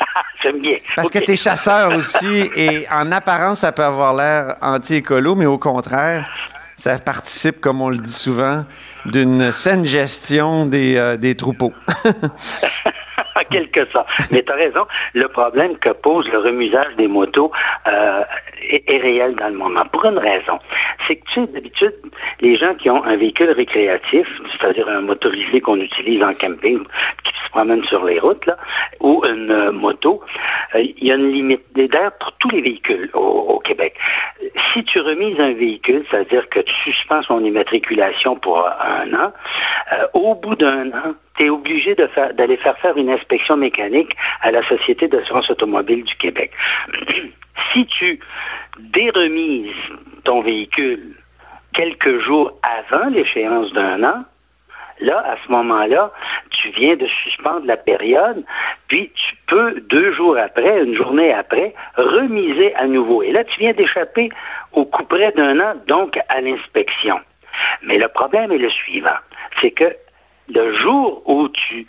J'aime bien. Parce que tu es chasseur aussi, et en apparence, ça peut avoir l'air anti-écolo, mais au contraire, ça participe, comme on le dit souvent, d'une saine gestion des, euh, troupeaux. en quelque sorte. Mais tu as raison, le problème que pose le remusage des motos euh, est, réel dans le moment. Pour une raison, c'est que tu sais, d'habitude, les gens qui ont un véhicule récréatif, c'est-à-dire un motorisé qu'on utilise en camping, qui se promène sur les routes, là, ou une euh, moto, il y a une limite. D'ailleurs, pour tous les véhicules au, Québec, si tu remises un véhicule, c'est-à-dire que tu suspends son immatriculation pour un an, au bout d'un an, tu es obligé d'aller faire faire une inspection mécanique à la Société d'assurance automobile du Québec. si tu déremises ton véhicule quelques jours avant l'échéance d'un an, là, à ce moment-là, tu viens de suspendre la période, puis tu peux, deux jours après, une journée après, remiser à nouveau. Et là, tu viens d'échapper au coup près d'un an, donc à l'inspection. Mais le problème est le suivant, c'est que le jour où tu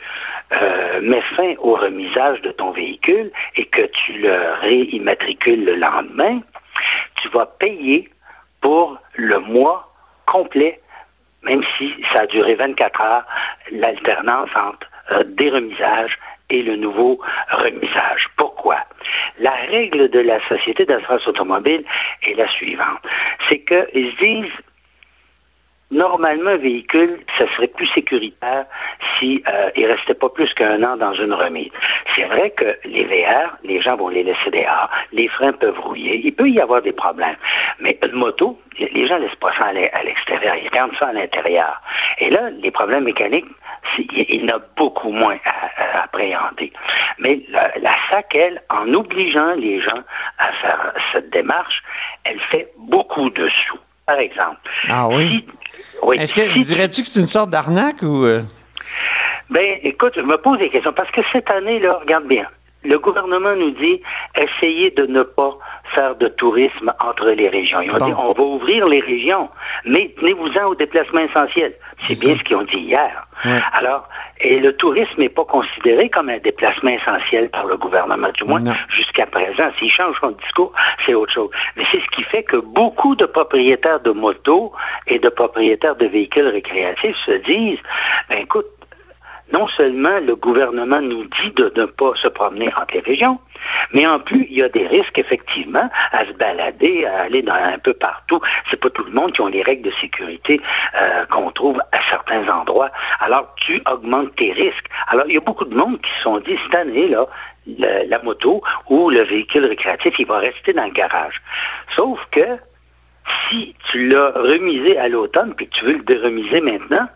euh, mets fin au remisage de ton véhicule et que tu le réimmatricules le lendemain, tu vas payer pour le mois complet, même si ça a duré 24 heures, l'alternance entre euh, des remisages et le nouveau remisage. Pourquoi? La règle de la Société d'assurance automobile est la suivante. C'est qu'ils se disent, normalement, un véhicule, ça serait plus sécuritaire s'il euh, ne restait pas plus qu'un an dans une remise. C'est vrai que les VR, les gens vont les laisser dehors, les freins peuvent rouiller, il peut y avoir des problèmes. Mais une moto, les gens ne laissent pas ça à l'extérieur, ils rentrent ça à l'intérieur. Et là, les problèmes mécaniques, il y en a beaucoup moins à, appréhender. Mais la, SAC, elle, en obligeant les gens à faire cette démarche, elle fait beaucoup de sous. Par exemple. Ah oui? Est-ce que dirais-tu que c'est une sorte d'arnaque ou... Euh? Ben, écoute, je me pose des questions parce que cette année, là, regarde bien, le gouvernement nous dit essayez de ne pas faire de tourisme entre les régions. Ils ont dit on va ouvrir les régions, mais tenez-vous-en au déplacement essentiel. C'est bien ce qu'ils ont dit hier. Alors, et le tourisme n'est pas considéré comme un déplacement essentiel par le gouvernement, du moins jusqu'à présent. S'ils changent son discours, c'est autre chose. Mais c'est ce qui fait que beaucoup de propriétaires de motos et de propriétaires de véhicules récréatifs se disent, ben écoute, non seulement le gouvernement nous dit de ne pas se promener entre les régions, mais en plus, il y a des risques, effectivement, à se balader, à aller un peu partout. C'est pas tout le monde qui ont les règles de sécurité euh, qu'on trouve à certains endroits. Alors, tu augmentes tes risques. Alors, il y a beaucoup de monde qui se sont dit, cette année, là, la moto ou le véhicule récréatif, il va rester dans le garage. Sauf que si tu l'as remisé à l'automne, puis tu veux le déremiser maintenant,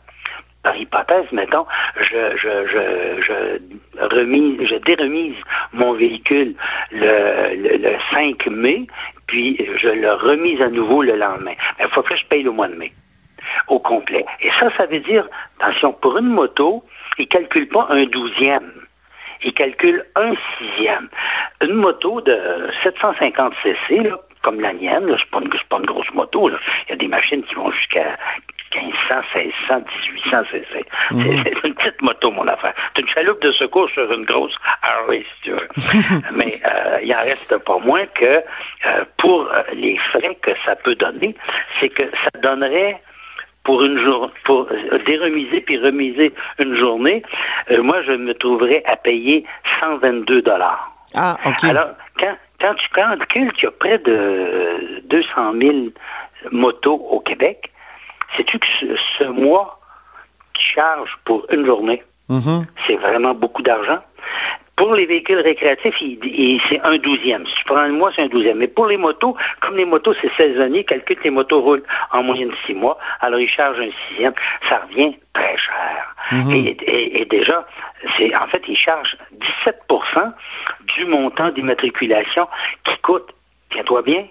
par hypothèse, mettons, je, je, je, remise, je déremise mon véhicule le, 5 mai, puis je le remise à nouveau le lendemain. Il faut que je paye le mois de mai au complet. Et ça, ça veut dire, attention, pour une moto, il ne calcule pas un douzième. Il calcule un sixième. Une moto de 750 cc, comme la mienne, je ne suis, pas une grosse moto, il y a des machines qui vont jusqu'à 1500, 1600, 1800 cc. C'est une petite moto, mon affaire. C'est une chaloupe de secours sur une grosse Harley, si tu veux. Mais euh, il en reste pas moins que euh, pour euh, les frais que ça peut donner, c'est que ça donnerait pour une journée, pour déremiser puis remiser une journée, moi je me trouverais à payer 122 dollars. Ah, OK. Alors, quand, quand tu calcules qu'il y a près de 200 000 motos au Québec, Sais-tu que ce, mois qui charge pour une journée, mm-hmm. c'est vraiment beaucoup d'argent? Pour les véhicules récréatifs, c'est un douzième. Si tu prends le mois, c'est un douzième. Mais pour les motos, comme les motos, c'est saisonnier, calcule que les motos roulent en moyenne six mois, alors ils chargent un sixième. Ça revient très cher. Mm-hmm. et, déjà, c'est en fait, ils chargent 17% du montant d'immatriculation qui coûte, tiens-toi bien,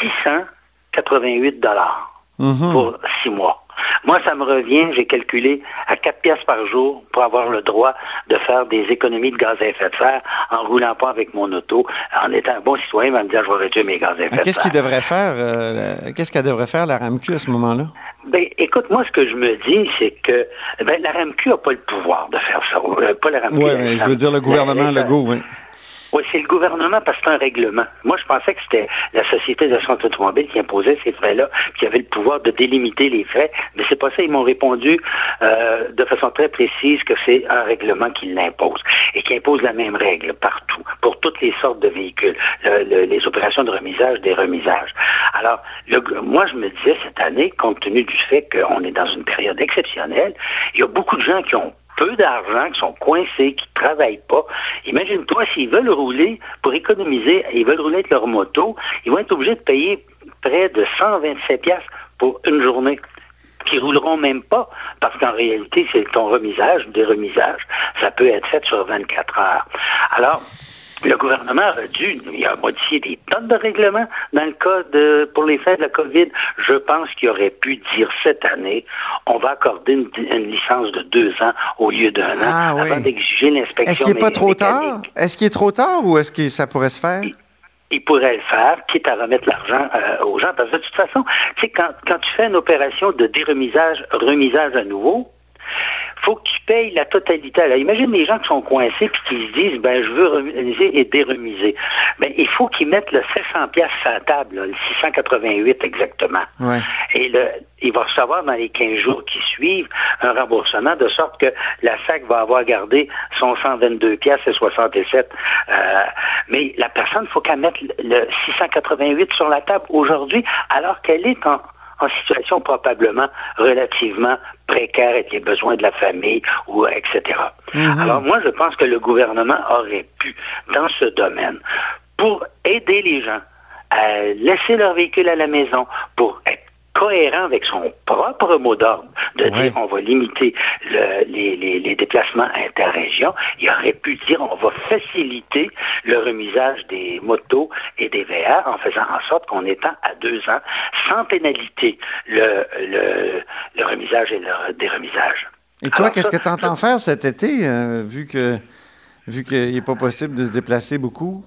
688 dollars. Mhm. pour six mois. Moi, ça me revient, j'ai calculé à 4 pièces par jour pour avoir le droit de faire des économies de gaz à effet de serre en roulant pas avec mon auto. En étant un bon citoyen, il va me dire, je vais réduire mes gaz à effet de serre. Qu'est-ce qu'il devrait faire, euh, qu'est-ce qu'elle devrait faire, la RAMQ, à ce moment-là? Ben, écoute, moi, ce que je me dis, c'est que ben, la RAMQ n'a pas le pouvoir de faire ça. Euh, pas la RAMQ. Oui, je veux dire le gouvernement Legault, oui. Oui, c'est le gouvernement parce que c'est un règlement. Moi, je pensais que c'était la Société d'assurance automobile qui imposait ces frais-là, qui avait le pouvoir de délimiter les frais, mais c'est pas ça. Ils m'ont répondu euh, de façon très précise que c'est un règlement qui l'impose et qui impose la même règle partout, pour toutes les sortes de véhicules, les opérations de remisage, des remisages. Alors, moi, je me disais cette année, compte tenu du fait qu'on est dans une période exceptionnelle, il y a beaucoup de gens qui ont peu d'argent, qui sont coincés, qui ne travaillent pas. Imagine-toi, s'ils veulent rouler, pour économiser, ils veulent rouler avec leur moto, ils vont être obligés de payer près de 127 pièces pour une journée qui rouleront même pas, parce qu'en réalité, c'est ton remisage, des remisages, ça peut être fait sur 24 heures. Alors, Le gouvernement aurait dû, il a modifié des tonnes de règlements dans le cas de, pour les fins de la COVID. Je pense qu'il aurait pu dire cette année, on va accorder une, licence de deux ans au lieu d'un an Ah, oui. avant d'exiger l'inspection. Est-ce qu'il n'est pas trop tard? Est-ce qu'il est trop tard ou est-ce que ça pourrait se faire? Il pourrait le faire, quitte à remettre l'argent euh, aux gens. Parce que de toute façon, quand, quand tu fais une opération de déremisage, remisage à nouveau, faut que tu payes la totalité. Alors, imagine les gens qui sont coincés puis qui se disent, ben, je veux remiser et déremiser. Ben, il faut qu'ils mettent le 700 pièces sur la table, là, le 688 exactement. Ouais. Et le, il va recevoir dans les 15 jours qui suivent un remboursement de sorte que la SAC va avoir gardé son 122 pièces et 67. Euh, mais la personne, il faut qu'elle mette le 688 sur la table aujourd'hui alors qu'elle est en, en situation probablement relativement précaire avec les besoins de la famille, ou etc. Alors moi, je pense que le gouvernement aurait pu, dans ce domaine, pour aider les gens à laisser leur véhicule à la maison, pour être cohérent avec son propre mot d'ordre, de dire on va limiter le- les, les- les déplacements interrégions, il aurait pu dire on va faciliter le remisage des motos et des VR en faisant en sorte qu'on étend à deux ans sans pénalité le, le- le remisage et le déremisage. Et toi, qu'est-ce que tu entends faire cet été, euh, vu que vu qu'il n'est pas possible de se déplacer beaucoup?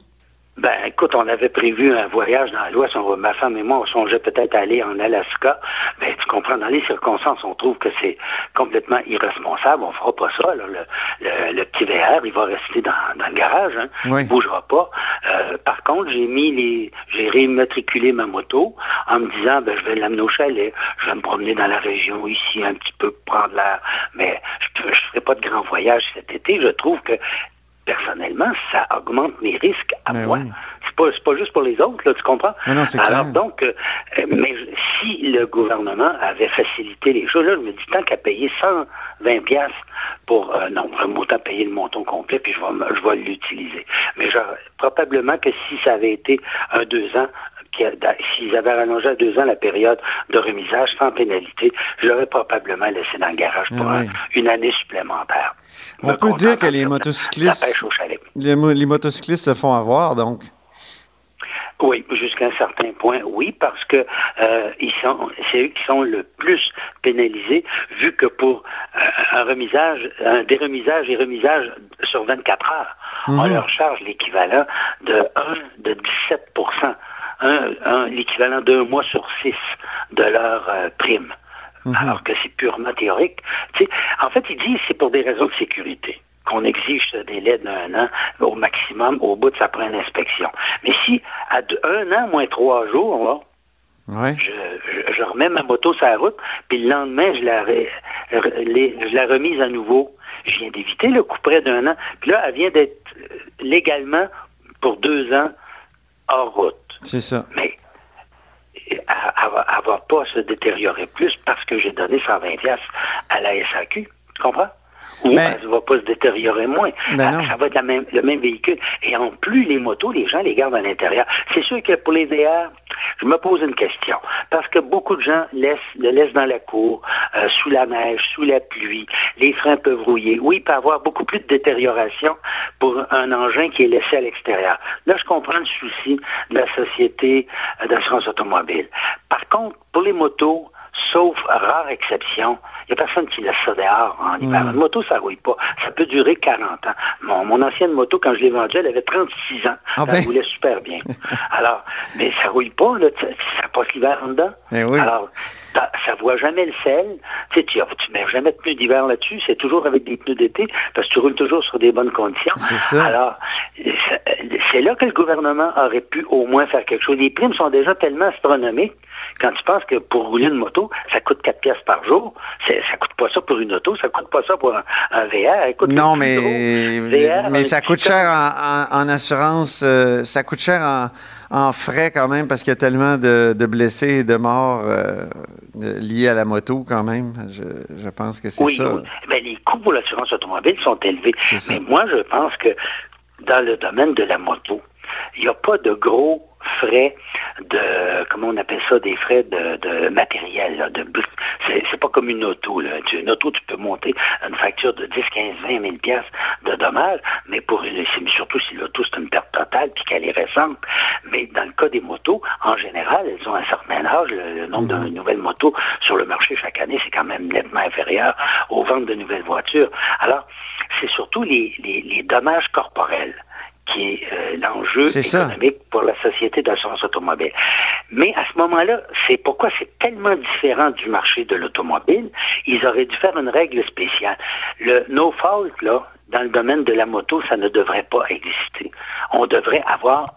Ben, écoute, on avait prévu un voyage dans l'Ouest. Ma femme et moi, on songeait peut-être aller en Alaska. Ben, tu comprends, dans les circonstances, on trouve que c'est complètement irresponsable. On fera pas ça. là. Le, le- le petit VR, il va rester dans, dans le garage. Hein. Oui. Il bougera pas. Euh, par contre, j'ai mis les, j'ai réimmatriculé ma moto en me disant, ben, je vais l'amener au chalet. Je vais me promener dans la région ici un petit peu, prendre l'air. Mais je ne ferai pas de grand voyage cet été. Je trouve que personnellement, ça augmente mes risques à Ben moi. oui. C'est pas, juste pour les autres, là, tu comprends? Non, non, c'est Alors clair. donc, euh, mais si le gouvernement avait facilité les choses, là, je me dis tant qu'à payer 120 pièces pour, euh, non, vraiment autant payer le montant complet, puis je vais, me- je vais l'utiliser. Mais genre, probablement que si ça avait été un deux ans, s'ils avaient rallongé à deux ans la période de remisage sans pénalité, je l'aurais probablement laissé dans le garage pour un- oui. une année supplémentaire. On peut dire que les motocyclistes-. Les, les se font avoir, donc? Oui, jusqu'à un certain point, oui, parce que euh, ils sont, c'est eux qui sont le plus pénalisés, vu que pour euh, un remisage, un déremisage et remisage sur 24 heures, on Mhm. leur charge l'équivalent de 1, de 17 un, un- l'équivalent d'un mois sur six de leur euh, prime. Alors que c'est purement théorique. Tu sais, en fait, ils disent que c'est pour des raisons de sécurité qu'on exige ce délai d'un an au maximum au bout de sa première inspection. Mais si à un an moins trois jours, là, Ouais. je, je- je remets ma moto sur la route, puis le lendemain, je la, ré- re- les- je la remise à nouveau. Je viens d'éviter le coup près d'un an. Puis là, elle vient d'être légalement pour deux ans hors route. C'est ça. Mais elle ne va pas se détériorer plus parce que j'ai donné 120 pièces à la SAQ. Tu comprends? Ou Ben- elle ne va pas se détériorer moins. Ben Ah, ça va être la même- le même véhicule. Et en plus, les motos, les gens les gardent à l'intérieur. C'est sûr que pour les VR, je me pose une question. Parce que beaucoup de gens laissent, le laissent dans la cour, euh, sous la neige, sous la pluie. Les freins peuvent rouiller. Oui, il peut y avoir beaucoup plus de détérioration pour un engin qui est laissé à l'extérieur. Là, je comprends le souci de la société euh, d'assurance automobile. Par contre, pour les motos, sauf rare exception, il n'y a personne qui laisse ça dehors en hiver. Mm. Une moto, ça ne rouille pas. Ça peut durer 40 ans. Mon, mon ancienne moto, quand je l'ai vendue, elle avait 36 ans. Ah elle ben. roulait super bien. Alors, mais ça ne rouille pas, là, ça passe l'hiver en dedans. Eh oui. Alors, ça ne voit jamais le sel. Tu sais, ne mets jamais de pneus d'hiver là-dessus. C'est toujours avec des pneus d'été parce que tu roules toujours sur des bonnes conditions. C'est ça. Alors, ça- c'est là que le gouvernement aurait pu au moins faire quelque chose. Les primes sont déjà tellement astronomiques quand tu penses que pour rouler une moto, ça coûte 4 pièces par jour. Ça coûte pas ça pour une auto, ça coûte pas ça pour un, un VR. Écoute, Non, mais, VR, mais un ça coûte cher en, en- en assurance, euh, ça coûte cher en, en frais quand même parce qu'il y a tellement de, de blessés et de morts euh, de- liés à la moto quand même. Je, je pense que c'est Oui, ça. oui. Les coûts pour l'assurance automobile sont élevés. Mais moi, je pense que dans le domaine de la moto, il n'y a pas de gros frais de, comment on appelle ça, des frais de, matériel, là, de c'est pas comme une auto. Là. Une auto, tu peux monter une facture de 10, 15, 20 000 piastres de dommages, mais pour surtout si l'auto c'est une perte totale puis qu'elle est récente. Mais dans le cas des motos, en général, elles ont un certain âge. Le, nombre de nouvelles motos sur le marché chaque année, c'est quand même nettement inférieur aux ventes de nouvelles voitures. Alors, c'est surtout les dommages corporels qui est euh, l'enjeu économique pour la société d'assurance automobile. Mais à ce moment-là, c'est pourquoi c'est tellement différent du marché de l'automobile. Ils auraient dû faire une règle spéciale. Le no fault, là, dans le domaine de la moto, ça ne devrait pas exister. On devrait avoir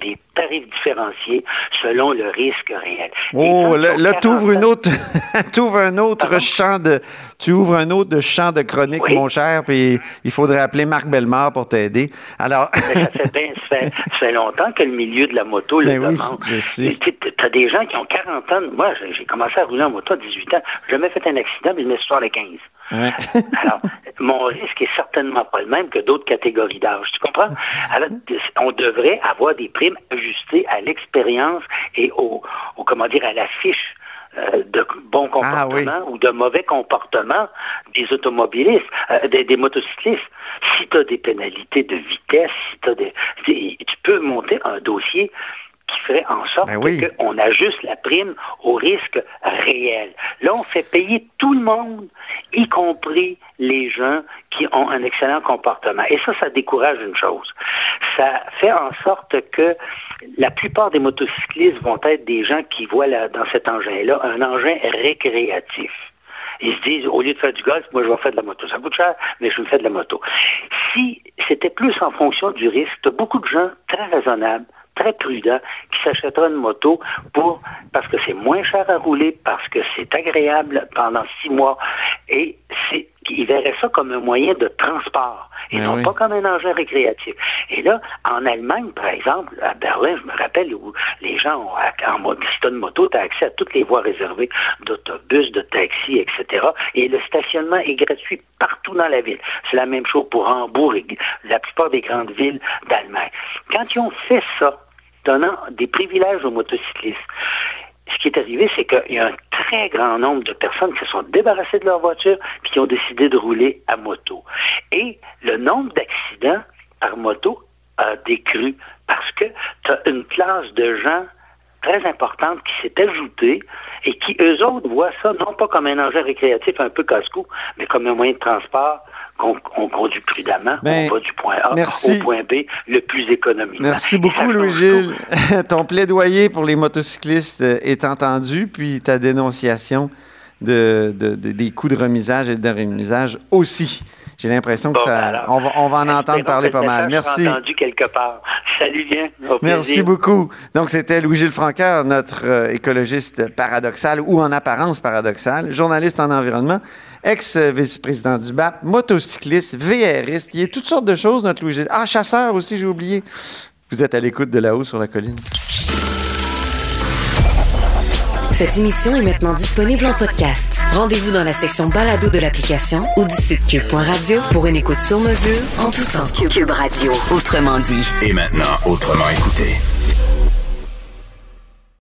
des tarifs différenciés selon le risque réel. Oh, là, tu ouvres une autre, un autre champ de, tu ouvres un autre champ de chronique, mon cher, puis il faudrait appeler Marc Bellemare pour t'aider. Alors. ça, fait longtemps que le milieu de la moto le ben demande. tu as des gens qui ont 40 ans. Moi, j'ai commencé à rouler en moto à 18 ans. J'ai jamais fait un accident, mais je me suis à 15. Alors, mon risque est certainement pas le même que d'autres catégories d'âge. Tu comprends? Alors, on devrait avoir des primes ajustées à l'expérience et au, comment dire, à la fiche euh, de bon ah comportement ou de mauvais comportement des automobilistes, euh, des, motocyclistes. Si tu as des pénalités de vitesse, si tu as des. Tu peux monter un dossier qui ferait en sorte ben qu'on ajuste la prime au risque réel. Là, on fait payer tout le monde, y compris les gens qui ont un excellent comportement. Et ça, ça décourage une chose. Ça fait en sorte que la plupart des motocyclistes vont être des gens qui voient dans cet engin-là un engin récréatif. Ils se disent, au lieu de faire du golf, moi je vais faire de la moto. Ça coûte cher, mais je me fais de la moto. Si c'était plus en fonction du risque, tu as beaucoup de gens très raisonnables très prudent qui s'achètera une moto pour parce que c'est moins cher à rouler, parce que c'est agréable pendant six mois et c'est il verrait ça comme un moyen de transport et ben non pas comme un engin récréatif. Et là, en Allemagne, par exemple, à Berlin, je me rappelle où les gens ont, en une moto, tu as accès à toutes les voies réservées d'autobus, de taxi, etc. Et le stationnement est gratuit partout dans la ville. C'est la même chose pour Hambourg et la plupart des grandes villes d'Allemagne. Quand ils ont fait ça, donnant des privilèges aux motocyclistes. Ce qui est arrivé, c'est qu'il y a un très grand nombre de personnes qui se sont débarrassées de leur voiture et qui ont décidé de rouler à moto. Et le nombre d'accidents par moto a décru parce que tu as une classe de gens très importante qui s'est ajoutée et qui, eux autres, voient ça non pas comme un engin récréatif un peu casse-cou, mais comme un moyen de transport qu'on conduit prudemment, ben, on va du point A au point B le plus économiquement. Merci beaucoup, Louis-Gilles. Ton plaidoyer pour les motocyclistes est entendu, puis ta dénonciation de, des coûts de remisage et de remisage aussi. J'ai l'impression que ça, ben on, va, on va en entendre parler pas mal. Merci. entendu quelque part. Salut bien. Merci beaucoup. Donc, c'était Louis-Gilles Franqueur, notre euh, écologiste paradoxal ou en apparence paradoxal, journaliste en environnement ex-vice-président du BAP, motocycliste, VRiste. Il y a toutes sortes de choses, notre Louis-Gilles. Ah, chasseur aussi, j'ai oublié. Vous êtes à l'écoute de là-haut sur la colline. Cette émission est maintenant disponible en podcast. Rendez-vous dans la section balado de l'application ou du site cube.radio pour une écoute sur mesure en tout temps. Cube Radio, autrement dit. Et maintenant, autrement écouté.